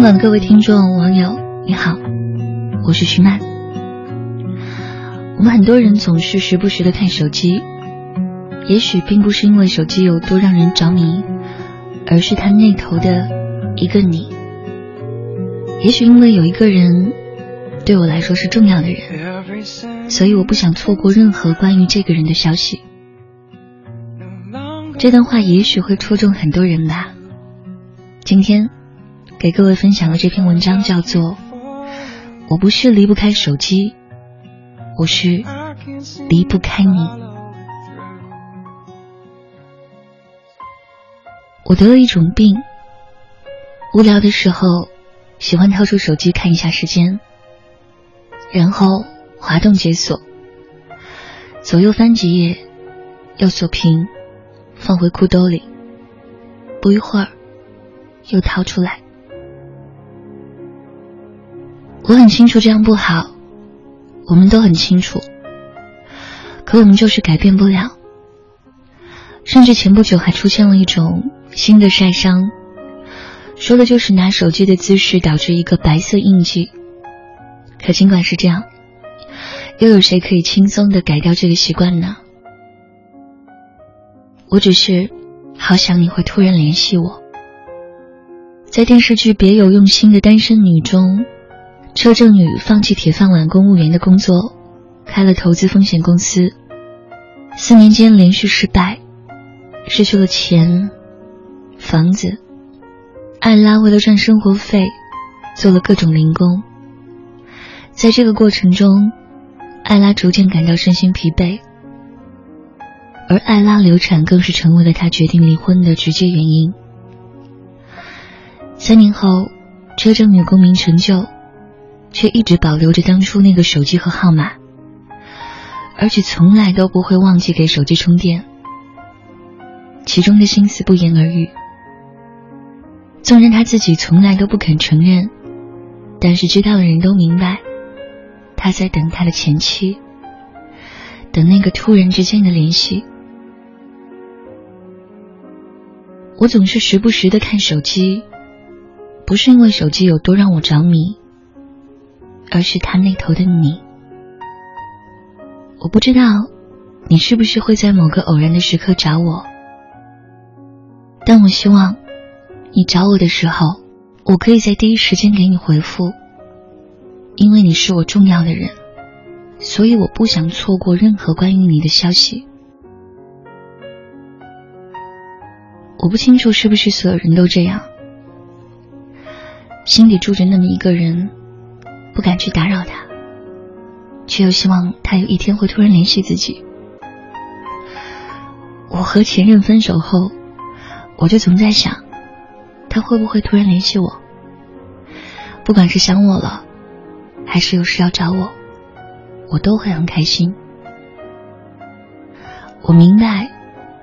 香港的各位听众网友，你好，我是徐曼。我们很多人总是时不时的看手机，也许并不是因为手机有多让人着迷，而是它那头的一个你。也许因为有一个人对我来说是重要的人，所以我不想错过任何关于这个人的消息。这段话也许会戳中很多人吧。今天给各位分享的这篇文章叫做《我不是离不开手机，我是离不开你》。我得了一种病，无聊的时候喜欢掏出手机看一下时间，然后滑动解锁，左右翻几页，又锁屏。放回裤兜里，不一会儿又掏出来。我很清楚这样不好，我们都很清楚，可我们就是改变不了。甚至前不久还出现了一种新的晒伤，说的就是拿手机的姿势导致一个白色印记。可尽管是这样，又有谁可以轻松的改掉这个习惯呢？我只是好想你会突然联系我。在电视剧《别有用心的单身女》中，车正宇放弃铁饭碗公务员的工作，开了投资风险公司。四年间连续失败，失去了钱、房子。艾拉为了赚生活费，做了各种零工。在这个过程中，艾拉逐渐感到身心疲惫。而艾拉流产更是成为了她决定离婚的直接原因。三年后，车正女功名成就，却一直保留着当初那个手机和号码，而且从来都不会忘记给手机充电。其中的心思不言而喻，纵然他自己从来都不肯承认，但是知道的人都明白，他在等他的前妻，等那个突然之间的联系。我总是时不时的看手机，不是因为手机有多让我着迷，而是他那头的你。我不知道你是不是会在某个偶然的时刻找我，但我希望你找我的时候，我可以在第一时间给你回复，因为你是我重要的人，所以我不想错过任何关于你的消息。我不清楚是不是所有人都这样，心里住着那么一个人，不敢去打扰他，却又希望他有一天会突然联系自己。我和前任分手后，我就总在想，他会不会突然联系我？不管是想我了，还是有事要找我，我都会很开心。我明白，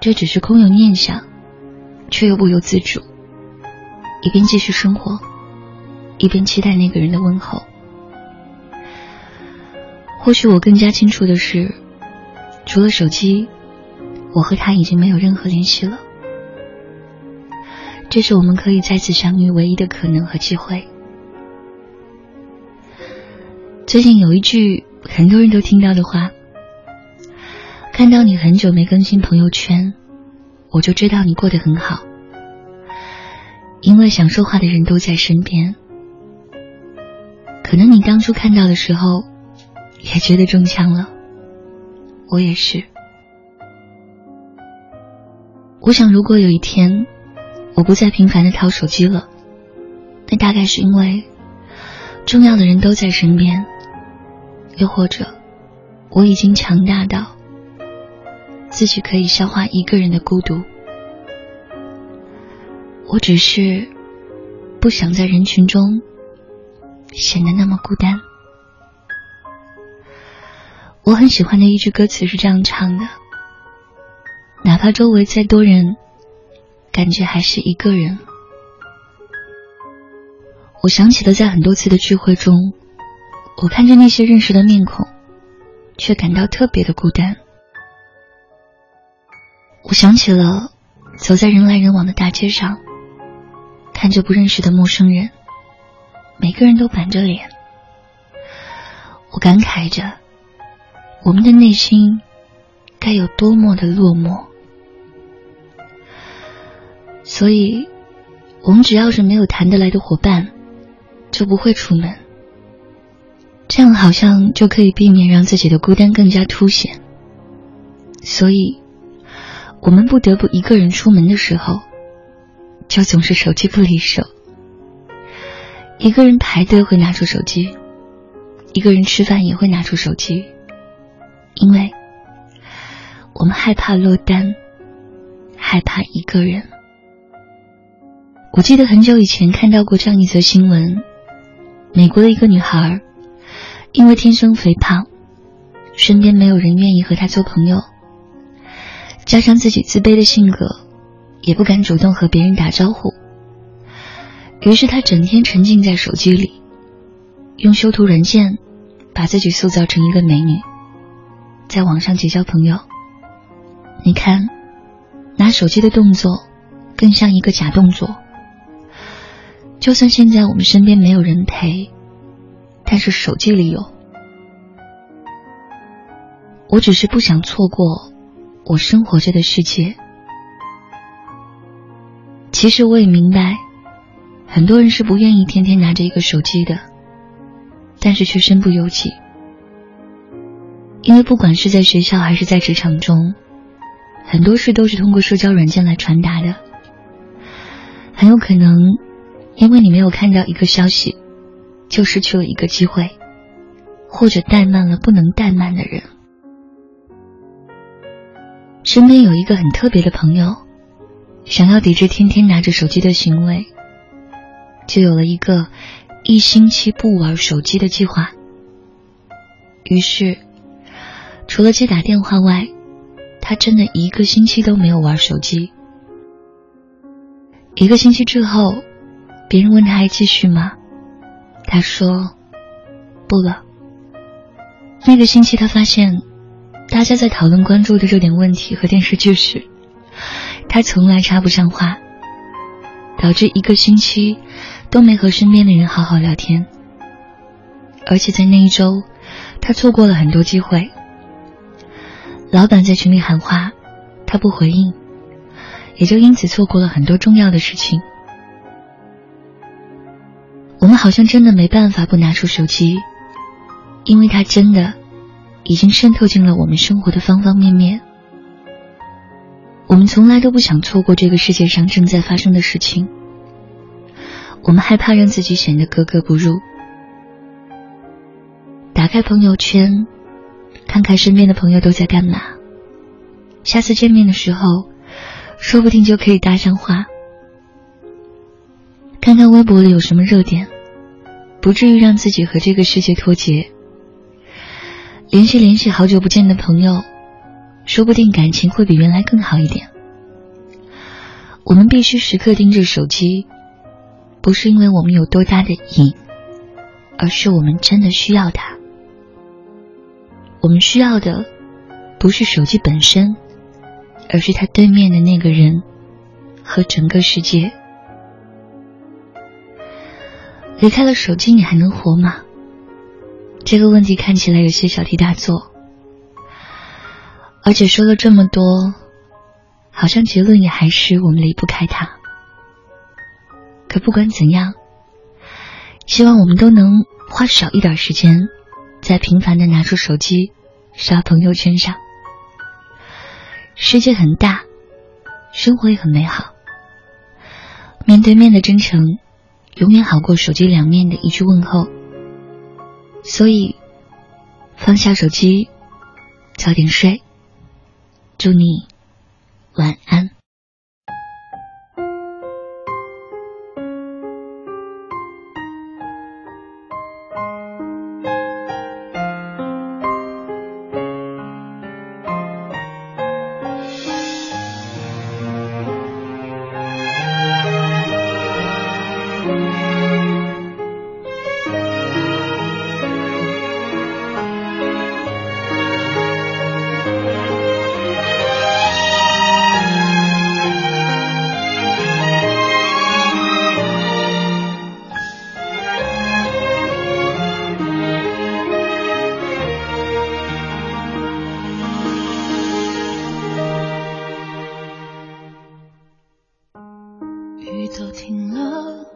这只是空有念想。却又不由自主，一边继续生活，一边期待那个人的问候。或许我更加清楚的是，除了手机，我和他已经没有任何联系了。这是我们可以再次相遇唯一的可能和机会。最近有一句很多人都听到的话：“看到你很久没更新朋友圈。”我就知道你过得很好，因为想说话的人都在身边。可能你当初看到的时候，也觉得中枪了。我也是。我想，如果有一天我不再频繁的掏手机了，那大概是因为重要的人都在身边，又或者我已经强大到。自己可以消化一个人的孤独，我只是不想在人群中显得那么孤单。我很喜欢的一句歌词是这样唱的：“哪怕周围再多人，感觉还是一个人。”我想起了在很多次的聚会中，我看着那些认识的面孔，却感到特别的孤单。我想起了走在人来人往的大街上，看着不认识的陌生人，每个人都板着脸。我感慨着，我们的内心该有多么的落寞。所以，我们只要是没有谈得来的伙伴，就不会出门。这样好像就可以避免让自己的孤单更加凸显。所以，我们不得不一个人出门的时候，就总是手机不离手。一个人排队会拿出手机。一个人吃饭也会拿出手机，因为我们害怕落单，害怕一个人。我记得很久以前看到过这样一则新闻：美国的一个女孩，因为天生肥胖，身边没有人愿意和她做朋友，加上自己自卑的性格，也不敢主动和别人打招呼，于是她整天沉浸在手机里，用修图软件。把自己塑造成一个美女，在网上结交朋友。你看，拿手机的动作更像一个假动作。就算现在我们身边没有人陪，但是手机里有。我只是不想错过我生活着的世界。其实我也明白，很多人是不愿意天天拿着一个手机的。但是却身不由己，因为不管是在学校还是在职场中，很多事都是通过社交软件来传达的。很有可能，因为你没有看到一个消息，就失去了一个机会，或者怠慢了不能怠慢的人。身边有一个很特别的朋友，想要抵制天天拿着手机的行为，就有了一个。一星期不玩手机的计划。于是，除了接打电话外，他真的一个星期都没有玩手机。一个星期之后，别人问他还继续吗？他说不了。那个星期，他发现大家在讨论关注的热点问题和电视剧时，他从来插不上话，导致一个星期。都没和身边的人好好聊天，而且在那一周，他错过了很多机会。老板在群里喊话，他不回应，也就因此错过了很多重要的事情。我们好像真的没办法不拿出手机，因为它真的已经渗透进了我们生活的方方面面。我们从来都不想错过这个世界上正在发生的事情。我们害怕让自己显得格格不入。打开朋友圈，看看身边的朋友都在干嘛。下次见面的时候，说不定就可以搭上话。看看微博里有什么热点，不至于让自己和这个世界脱节。联系联系好久不见的朋友，说不定感情会比原来更好一点。我们必须时刻盯着手机。不是因为我们有多大的瘾，而是我们真的需要它。我们需要的不是手机本身，而是他对面的那个人和整个世界。离开了手机，你还能活吗？这个问题看起来有些小题大做，而且说了这么多，好像结论也还是我们离不开它。可不管怎样，希望我们都能花少一点时间，在频繁的拿出手机刷朋友圈上。世界很大，生活也很美好。面对面的真诚，永远好过手机两面的一句问候。所以，放下手机，早点睡。祝你晚安。雨都停了。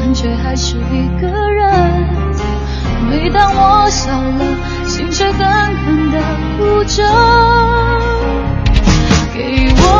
感觉还是一个人。每当我笑了，心却狠狠的哭着。给我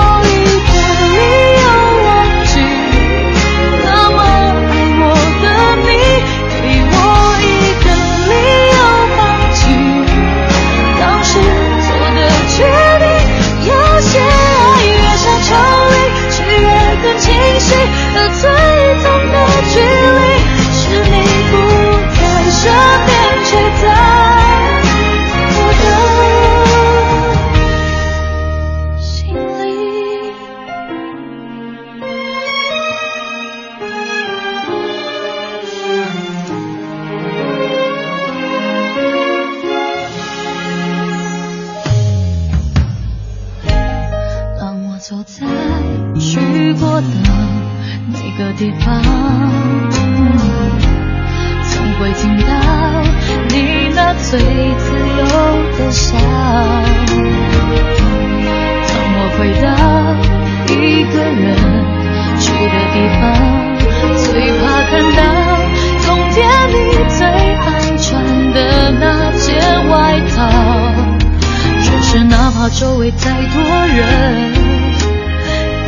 周围再多人。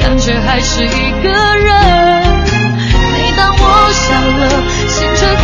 感觉还是一个人。每当我笑了，心却狠